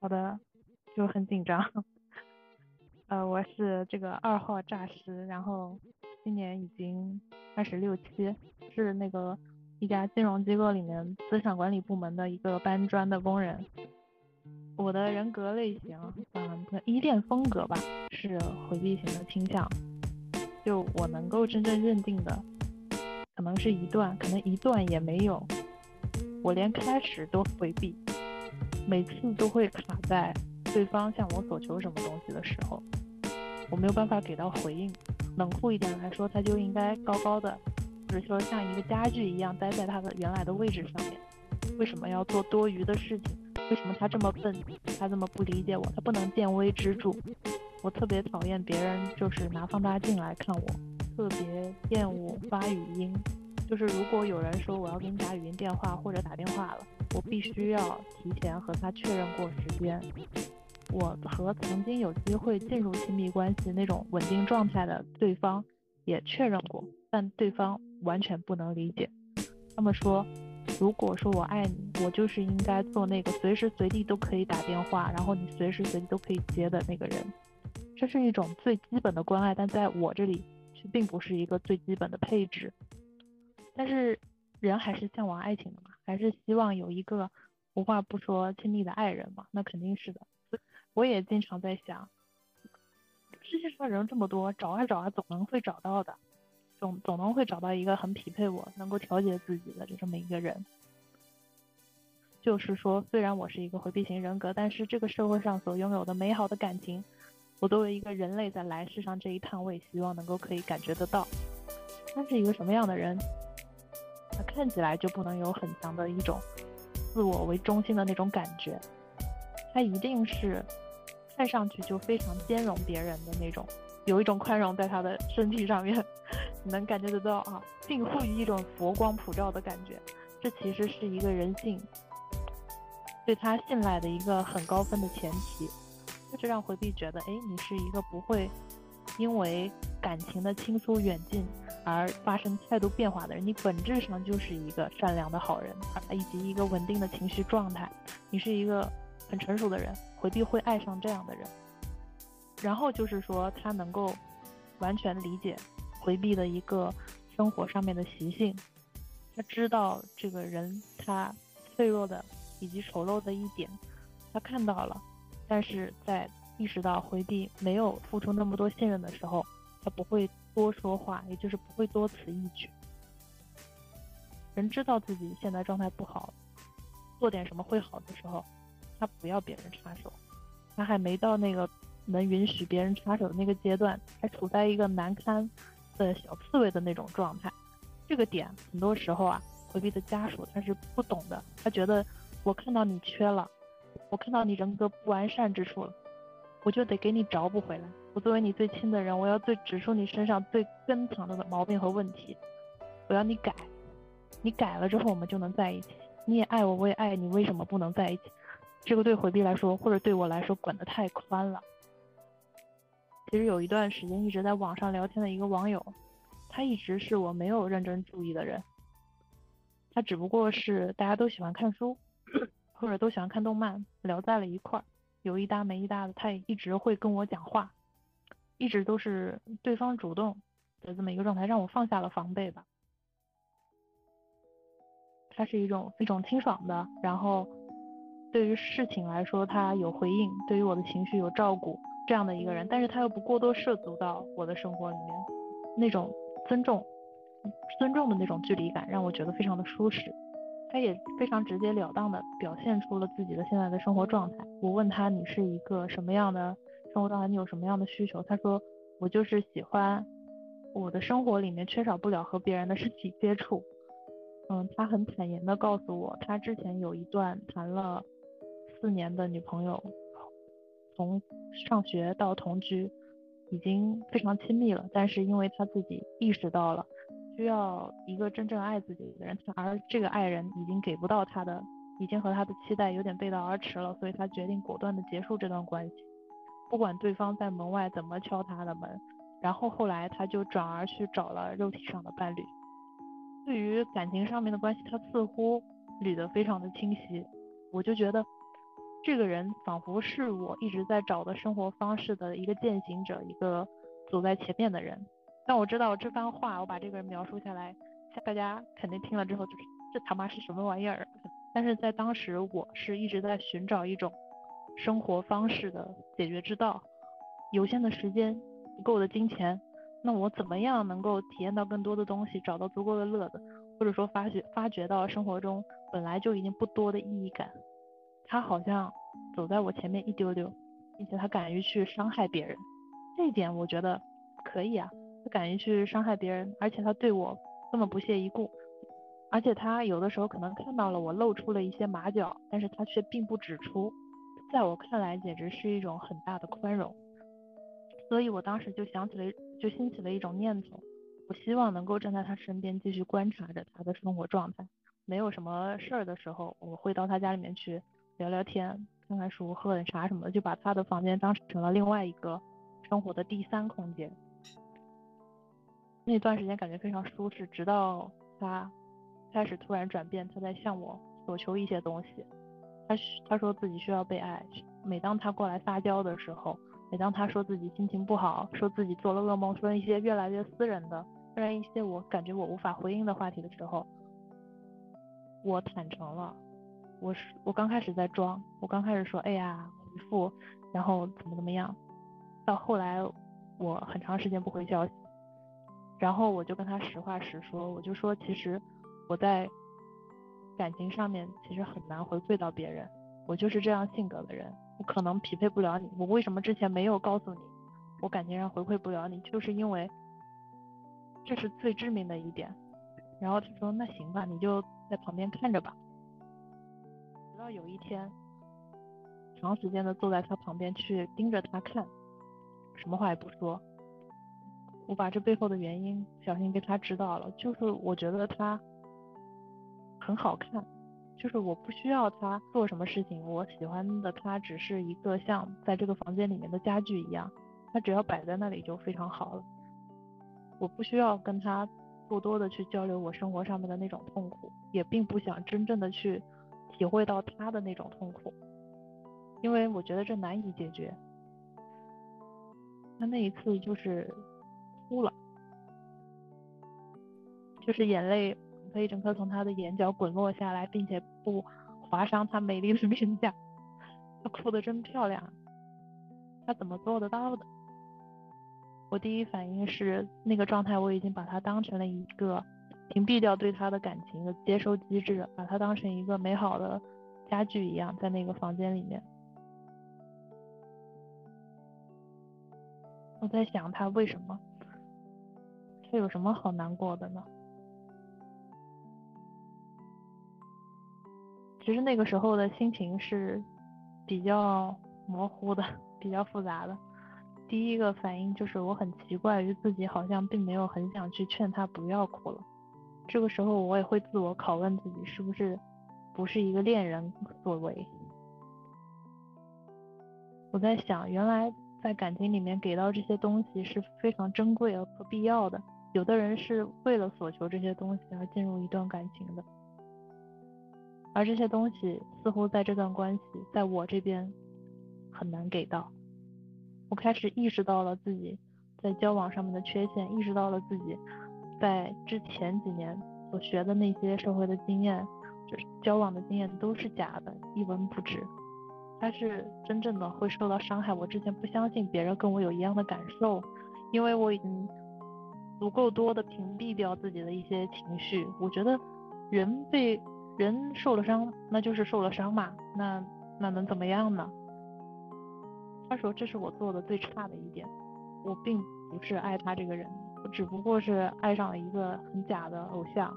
好的，就很紧张。呃，我是这个二号诈尸，然后今年已经二十六七，是那个一家金融机构里面资产管理部门的一个搬砖的工人。我的人格类型，嗯，依恋风格吧，是回避型的倾向。就我能够真正认定的，可能是一段，可能一段也没有。我连开始都回避，每次都会卡在对方向我索求什么东西的时候。我没有办法给到回应，冷酷一点来说，他就应该高高的，或者说像一个家具一样待在他的原来的位置上面。为什么要做多余的事情？为什么他这么笨？他这么不理解我？他不能见微知著。我特别讨厌别人就是拿放大镜来看我，特别厌恶发语音。就是如果有人说我要给你打语音电话或者打电话了，我必须要提前和他确认过时间。我和曾经有机会进入亲密关系那种稳定状态的对方也确认过，但对方完全不能理解。他们说，如果说我爱你，我就是应该做那个随时随地都可以打电话，然后你随时随地都可以接的那个人。这是一种最基本的关爱，但在我这里却并不是一个最基本的配置。但是人还是向往爱情的嘛，还是希望有一个无话不说亲密的爱人嘛，那肯定是的。我也经常在想，世界上人这么多，找啊找啊，总能会找到的，总总能会找到一个很匹配我、能够调节自己的就这么一个人。就是说，虽然我是一个回避型人格，但是这个社会上所拥有的美好的感情，我作为一个人类在来世上这一趟，我也希望能够可以感觉得到。他是一个什么样的人？看起来就不能有很强的一种自我为中心的那种感觉。他一定是看上去就非常兼容别人的那种，有一种宽容在他的身体上面，你能感觉得到啊，近乎于一种佛光普照的感觉。这其实是一个人性对他信赖的一个很高分的前提，就让回避觉得，哎，你是一个不会因为感情的倾诉远近而发生态度变化的人，你本质上就是一个善良的好人，以及一个稳定的情绪状态，你是一个。很成熟的人，回避会爱上这样的人。然后就是说，他能够完全理解回避的一个生活上面的习性，他知道这个人他脆弱的以及丑陋的一点，他看到了。但是在意识到回避没有付出那么多信任的时候，他不会多说话，也就是不会多此一举。人知道自己现在状态不好，做点什么会好的时候。他不要别人插手，他还没到那个能允许别人插手的那个阶段，还处在一个难堪的小刺猬的那种状态。这个点很多时候啊，回避的家属他是不懂的，他觉得我看到你缺了，我看到你人格不完善之处了，我就得给你找补回来。我作为你最亲的人，我要最指出你身上最根藏的毛病和问题，我要你改，你改了之后我们就能在一起。你也爱我，我也爱你，为什么不能在一起？这个对回避来说，或者对我来说，管得太宽了。其实有一段时间一直在网上聊天的一个网友，他一直是我没有认真注意的人。他只不过是大家都喜欢看书，或者都喜欢看动漫，聊在了一块儿，有一搭没一搭的，他也一直会跟我讲话，一直都是对方主动的这么一个状态，让我放下了防备吧。他是一种一种清爽的，然后。对于事情来说，他有回应；对于我的情绪有照顾，这样的一个人，但是他又不过多涉足到我的生活里面，那种尊重、尊重的那种距离感，让我觉得非常的舒适。他也非常直截了当的表现出了自己的现在的生活状态。我问他你是一个什么样的生活当中，你有什么样的需求？他说我就是喜欢我的生活里面缺少不了和别人的身体接触。嗯，他很坦言的告诉我，他之前有一段谈了。四年的女朋友，从上学到同居，已经非常亲密了。但是因为他自己意识到了需要一个真正爱自己的人，而这个爱人已经给不到他的，已经和他的期待有点背道而驰了，所以他决定果断的结束这段关系。不管对方在门外怎么敲他的门，然后后来他就转而去找了肉体上的伴侣。对于感情上面的关系，他似乎捋得非常的清晰。我就觉得。这个人仿佛是我一直在找的生活方式的一个践行者，一个走在前面的人。但我知道这番话，我把这个人描述下来，大家肯定听了之后就是这他妈是什么玩意儿？但是在当时，我是一直在寻找一种生活方式的解决之道。有限的时间，不够的金钱，那我怎么样能够体验到更多的东西，找到足够的乐子，或者说发掘发掘到生活中本来就已经不多的意义感？他好像走在我前面一丢丢，并且他敢于去伤害别人，这一点我觉得可以啊。他敢于去伤害别人，而且他对我根本不屑一顾，而且他有的时候可能看到了我露出了一些马脚，但是他却并不指出，在我看来简直是一种很大的宽容。所以我当时就想起了，就兴起了一种念头，我希望能够站在他身边，继续观察着他的生活状态。没有什么事儿的时候，我会到他家里面去聊聊天，看看书，喝点茶什么的，就把他的房间当成了另外一个生活的第三空间。那段时间感觉非常舒适，直到他开始突然转变，他在向我索求一些东西。他他说自己需要被爱，每当他过来撒娇的时候。每当他说自己心情不好，说自己做了噩梦，说一些越来越私人的，突然一些我感觉我无法回应的话题的时候，我坦诚了。我是我刚开始在装，我刚开始说哎呀回复，然后怎么怎么样，到后来我很长时间不回消息，然后我就跟他实话实说，我就说其实我在感情上面其实很难回馈到别人，我就是这样性格的人。我可能匹配不了你，我为什么之前没有告诉你？我感情上回馈不了你，就是因为这是最致命的一点。然后他说那行吧，你就在旁边看着吧。直到有一天，长时间的坐在他旁边去盯着他看，什么话也不说。我把这背后的原因小心给他知道了，就是我觉得他很好看。就是我不需要他做什么事情，我喜欢的他只是一个像在这个房间里面的家具一样，他只要摆在那里就非常好了。我不需要跟他过多的去交流我生活上面的那种痛苦，也并不想真正的去体会到他的那种痛苦，因为我觉得这难以解决。他那一次就是哭了，就是眼泪。可以整颗从他的眼角滚落下来，并且不划伤他美丽的面颊。他哭得真漂亮，他怎么做得到的？我第一反应是那个状态，我已经把他当成了一个屏蔽掉对他的感情的接收机制，把他当成一个美好的家具一样，在那个房间里面。我在想他为什么？他有什么好难过的呢？其实那个时候的心情是比较模糊的，比较复杂的。第一个反应就是我很奇怪于自己好像并没有很想去劝他不要哭了。这个时候我也会自我拷问自己是不是不是一个恋人所为。我在想，原来在感情里面给到这些东西是非常珍贵和必要的。有的人是为了索求这些东西而进入一段感情的。而这些东西似乎在这段关系，在我这边很难给到。我开始意识到了自己在交往上面的缺陷，意识到了自己在之前几年所学的那些社会的经验，就是交往的经验都是假的，一文不值。他是真正的会受到伤害。我之前不相信别人跟我有一样的感受，因为我已经足够多的屏蔽掉自己的一些情绪。我觉得人被。人受了伤，那就是受了伤嘛，那那能怎么样呢？他说这是我做的最差的一点，我并不是爱他这个人，我只不过是爱上了一个很假的偶像。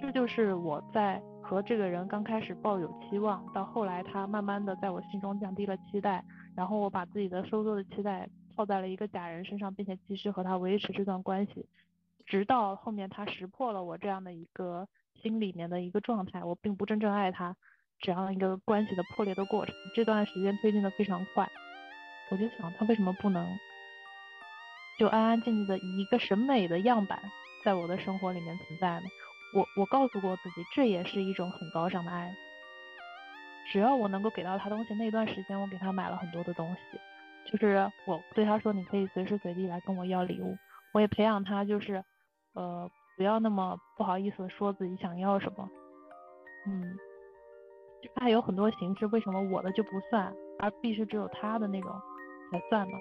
这就是我在和这个人刚开始抱有期望，到后来他慢慢的在我心中降低了期待，然后我把自己的收缩的期待套在了一个假人身上，并且继续和他维持这段关系，直到后面他识破了我这样的一个。心里面的一个状态，我并不真正爱他，这样一个关系的破裂的过程，这段时间推进的非常快，我就想他为什么不能就安安静静的以一个审美的样板在我的生活里面存在呢？我我告诉过自己，这也是一种很高尚的爱，只要我能够给到他东西，那段时间我给他买了很多的东西，就是我对他说，你可以随时随地来跟我要礼物，我也培养他，就是呃不要那么不好意思说自己想要什么，嗯，就爱有很多形式，为什么我的就不算，而必须只有他的那种才算呢？